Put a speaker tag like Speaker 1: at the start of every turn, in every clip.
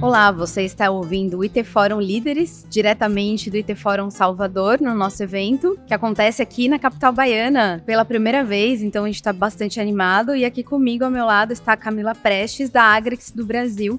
Speaker 1: Olá, você está ouvindo o IT Fórum Líderes, diretamente do IT Fórum Salvador, no nosso evento, que acontece aqui na capital baiana pela primeira vez, então a gente está bastante animado. E aqui comigo, ao meu lado, está a Camila Prestes, da Agrix do Brasil.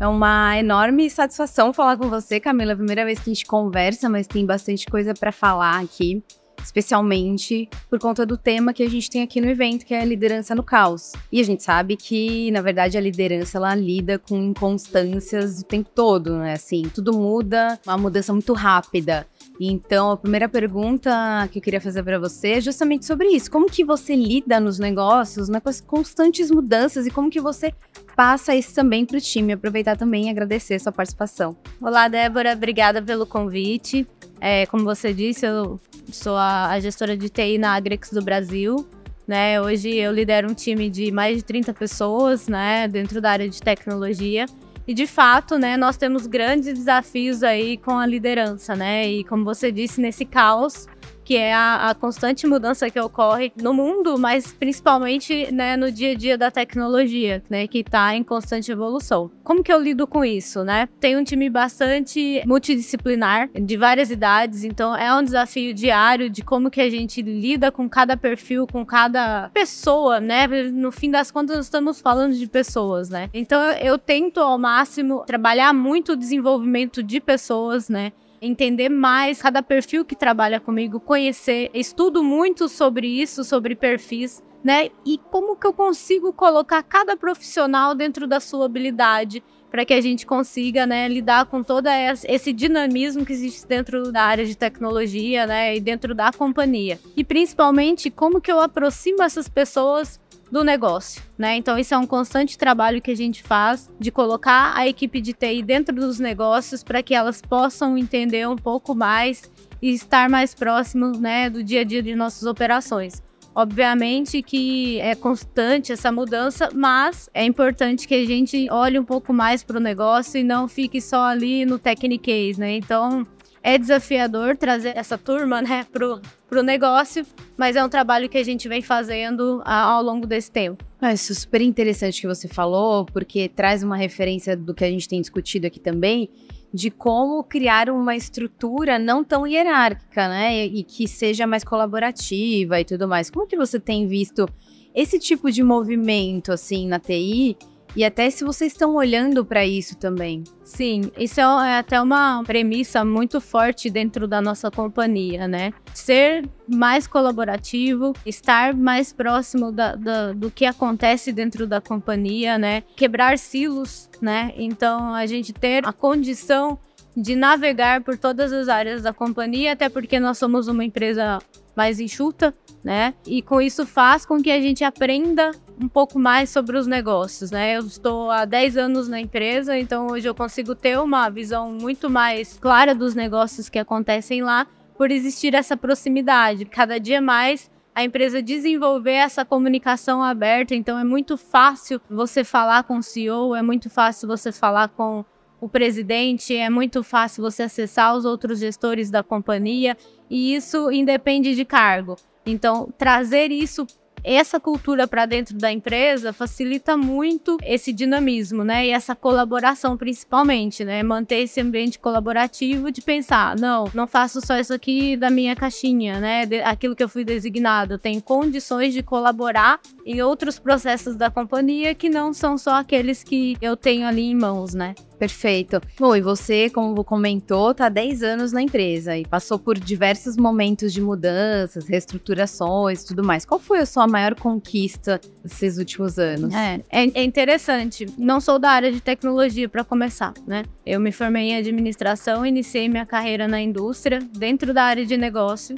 Speaker 1: É uma enorme satisfação falar com você, Camila. É primeira vez que a gente conversa, mas tem bastante coisa para falar aqui especialmente por conta do tema que a gente tem aqui no evento, que é a liderança no caos. E a gente sabe que, na verdade, a liderança ela lida com inconstâncias o tempo todo, né? Assim, tudo muda, uma mudança muito rápida. Então, a primeira pergunta que eu queria fazer para você é justamente sobre isso. Como que você lida nos negócios, né, com as constantes mudanças e como que você passa isso também para o time? Aproveitar também e agradecer a sua participação.
Speaker 2: Olá, Débora, obrigada pelo convite. É, como você disse, eu sou a, a, gestora de TI na Agrex do Brasil. Né? Hoje eu lidero um time de mais de 30 pessoas né, dentro da área de tecnologia. E de fato, né, nós temos grandes desafios aí com a liderança, né? E como você disse, nesse caos, que é a, a, constante mudança que ocorre no mundo, mas principalmente né, no dia a dia da tecnologia, né, que está em constante evolução. Como que eu lido com isso, né? Tem um time bastante multidisciplinar, de várias idades, então é um desafio diário de como que a gente lida com cada perfil, com cada pessoa, né? No fim das contas, nós estamos falando de pessoas, né? Então eu tento ao máximo trabalhar muito o desenvolvimento de pessoas, né? Entender mais cada perfil que trabalha comigo, conhecer, estudo muito sobre isso, sobre perfis, né? E como que eu consigo colocar cada profissional dentro da sua habilidade para que a gente consiga, né, lidar com todo esse dinamismo que existe dentro da área de tecnologia, né, e dentro da companhia. E principalmente como que eu aproximo essas pessoas do negócio, né? Então isso é um constante trabalho que a gente faz de colocar a equipe de TI dentro dos negócios para que elas possam entender um pouco mais e estar mais próximo, né, do dia a dia de nossas operações. Obviamente que é constante essa mudança, mas é importante que a gente olhe um pouco mais para o negócio e não fique só ali no Technicase, né? Então, é desafiador trazer essa turma, né, pro, pro negócio, mas é um trabalho que a gente vem fazendo ao longo desse tempo.
Speaker 1: Ah, isso é super interessante que você falou, porque traz uma referência do que a gente tem discutido aqui também, de como criar uma estrutura não tão hierárquica, né, e, e que seja mais colaborativa e tudo mais. Como que você tem visto esse tipo de movimento, assim, na TI, e até se vocês estão olhando para isso também.
Speaker 2: Sim, isso é, é até uma premissa muito forte dentro da nossa companhia, né? Ser mais colaborativo, estar mais próximo da, da, do que acontece dentro da companhia, né? Quebrar silos, né? Então, a gente ter a condição de navegar por todas as áreas da companhia, até porque nós somos uma empresa mais enxuta, né? E com isso faz com que a gente aprenda um pouco mais sobre os negócios, né? Eu estou há 10 anos na empresa, então hoje eu consigo ter uma visão muito mais clara dos negócios que acontecem lá, por existir essa proximidade. Cada dia mais a empresa desenvolver essa comunicação aberta, então é muito fácil você falar com o CEO, é muito fácil você falar com o presidente, é muito fácil você acessar os outros gestores da companhia, e isso independe de cargo. Então, trazer isso essa cultura para dentro da empresa facilita muito esse dinamismo, né? E essa colaboração principalmente, né? Manter esse ambiente colaborativo de pensar, não, não faço só isso aqui da minha caixinha, né? De, aquilo que eu fui designado. Tem condições de colaborar em outros processos da companhia que não são só aqueles que eu tenho ali em mãos, né?
Speaker 1: Perfeito. Bom, e você, como comentou, está há 10 anos na empresa e passou por diversos momentos de mudanças, reestruturações tudo mais. Qual foi a sua maior conquista nesses últimos anos?
Speaker 2: É, é, é interessante. Não sou da área de tecnologia para começar, né? Eu me formei em administração, iniciei minha carreira na indústria, dentro da área de negócio.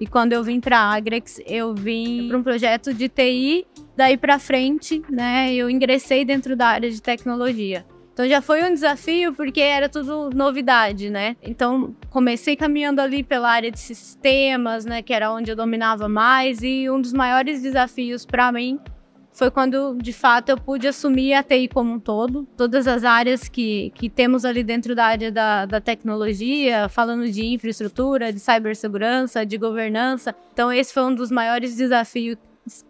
Speaker 2: E quando eu vim para a Agrex, eu vim para um projeto de TI. Daí para frente, né, eu ingressei dentro da área de tecnologia. Então já foi um desafio porque era tudo novidade, né? Então comecei caminhando ali pela área de sistemas, né, que era onde eu dominava mais e um dos maiores desafios para mim foi quando, de fato, eu pude assumir a TI como um todo, todas as áreas que, que temos ali dentro da área da, da tecnologia, falando de infraestrutura, de cibersegurança, de governança. Então, esse foi um dos maiores desafios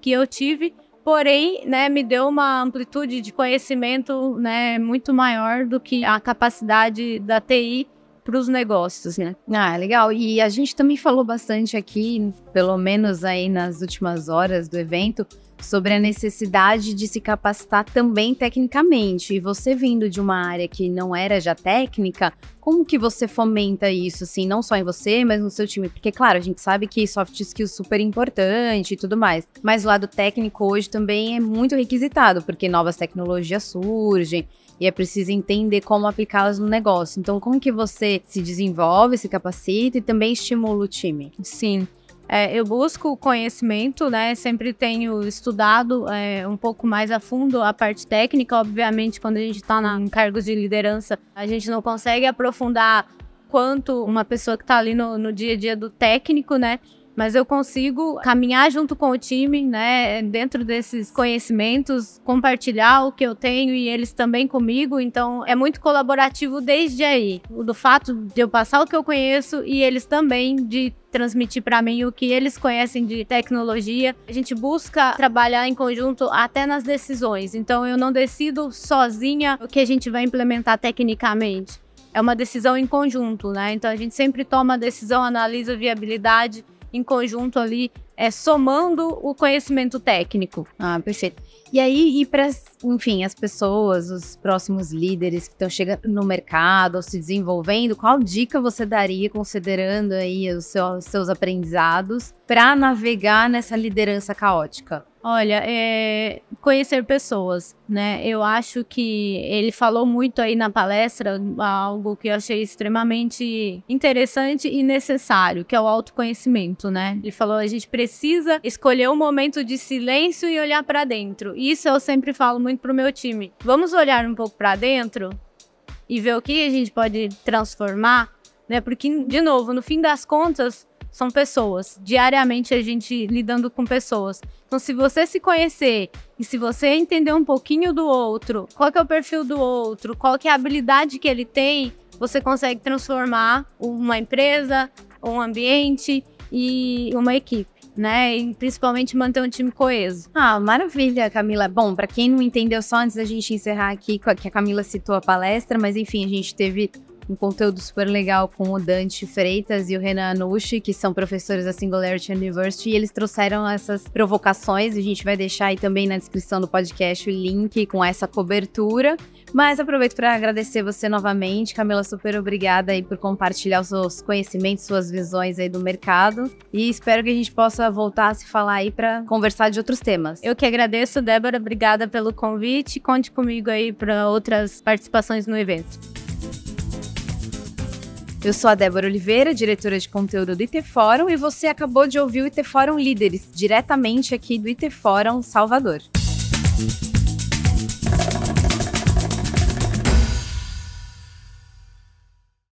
Speaker 2: que eu tive, porém, né, me deu uma amplitude de conhecimento, né, muito maior do que a capacidade da TI para os negócios, né?
Speaker 1: Ah, legal. E a gente também falou bastante aqui, pelo menos aí nas últimas horas do evento, sobre a necessidade de se capacitar também tecnicamente. E você vindo de uma área que não era já técnica, como que você fomenta isso, assim, não só em você, mas no seu time? Porque, claro, a gente sabe que soft skills super importante e tudo mais, mas o lado técnico hoje também é muito requisitado, porque novas tecnologias surgem, e é preciso entender como aplicá-las no negócio. Então, como que você se desenvolve, se capacita e também estimula o time?
Speaker 2: Sim. É, eu busco conhecimento, né? Sempre tenho estudado é, um pouco mais a fundo a parte técnica. Obviamente, quando a gente está em cargos de liderança, a gente não consegue aprofundar quanto uma pessoa que está ali no, no dia a dia do técnico, né? Mas eu consigo caminhar junto com o time, né, dentro desses conhecimentos, compartilhar o que eu tenho e eles também comigo. Então é muito colaborativo desde aí. Do fato de eu passar o que eu conheço e eles também de transmitir para mim o que eles conhecem de tecnologia. A gente busca trabalhar em conjunto até nas decisões. Então eu não decido sozinha o que a gente vai implementar tecnicamente. É uma decisão em conjunto, né? Então a gente sempre toma a decisão, analisa a viabilidade em conjunto ali, é, somando o conhecimento técnico.
Speaker 1: Ah, perfeito. E aí, e para, enfim, as pessoas, os próximos líderes que estão chegando no mercado ou se desenvolvendo, qual dica você daria, considerando aí os seus, os seus aprendizados, para navegar nessa liderança caótica?
Speaker 2: Olha, é conhecer pessoas, né? Eu acho que ele falou muito aí na palestra algo que eu achei extremamente interessante e necessário, que é o autoconhecimento, né? Ele falou a gente precisa escolher um momento de silêncio e olhar para dentro. Isso eu sempre falo muito pro meu time. Vamos olhar um pouco para dentro e ver o que a gente pode transformar, né? Porque de novo, no fim das contas, são pessoas. Diariamente a gente lidando com pessoas. Então, se você se conhecer e se você entender um pouquinho do outro, qual é o perfil do outro, qual é a habilidade que ele tem, você consegue transformar uma empresa, um ambiente e uma equipe. Né, e principalmente manter um time coeso.
Speaker 1: Ah, maravilha, Camila. Bom, para quem não entendeu, só antes da gente encerrar aqui, que a Camila citou a palestra, mas enfim, a gente teve um conteúdo super legal com o Dante Freitas e o Renan Anushi, que são professores da Singularity University, e eles trouxeram essas provocações. A gente vai deixar aí também na descrição do podcast o link com essa cobertura. Mas aproveito para agradecer você novamente, Camila, super obrigada aí por compartilhar os seus conhecimentos, suas visões aí do mercado. E espero que a gente possa voltar a se falar aí para conversar de outros temas.
Speaker 2: Eu que agradeço, Débora, obrigada pelo convite. Conte comigo aí para outras participações no evento.
Speaker 1: Eu sou a Débora Oliveira, diretora de conteúdo do IT Fórum, e você acabou de ouvir o IT Fórum Líderes, diretamente aqui do IT Fórum Salvador.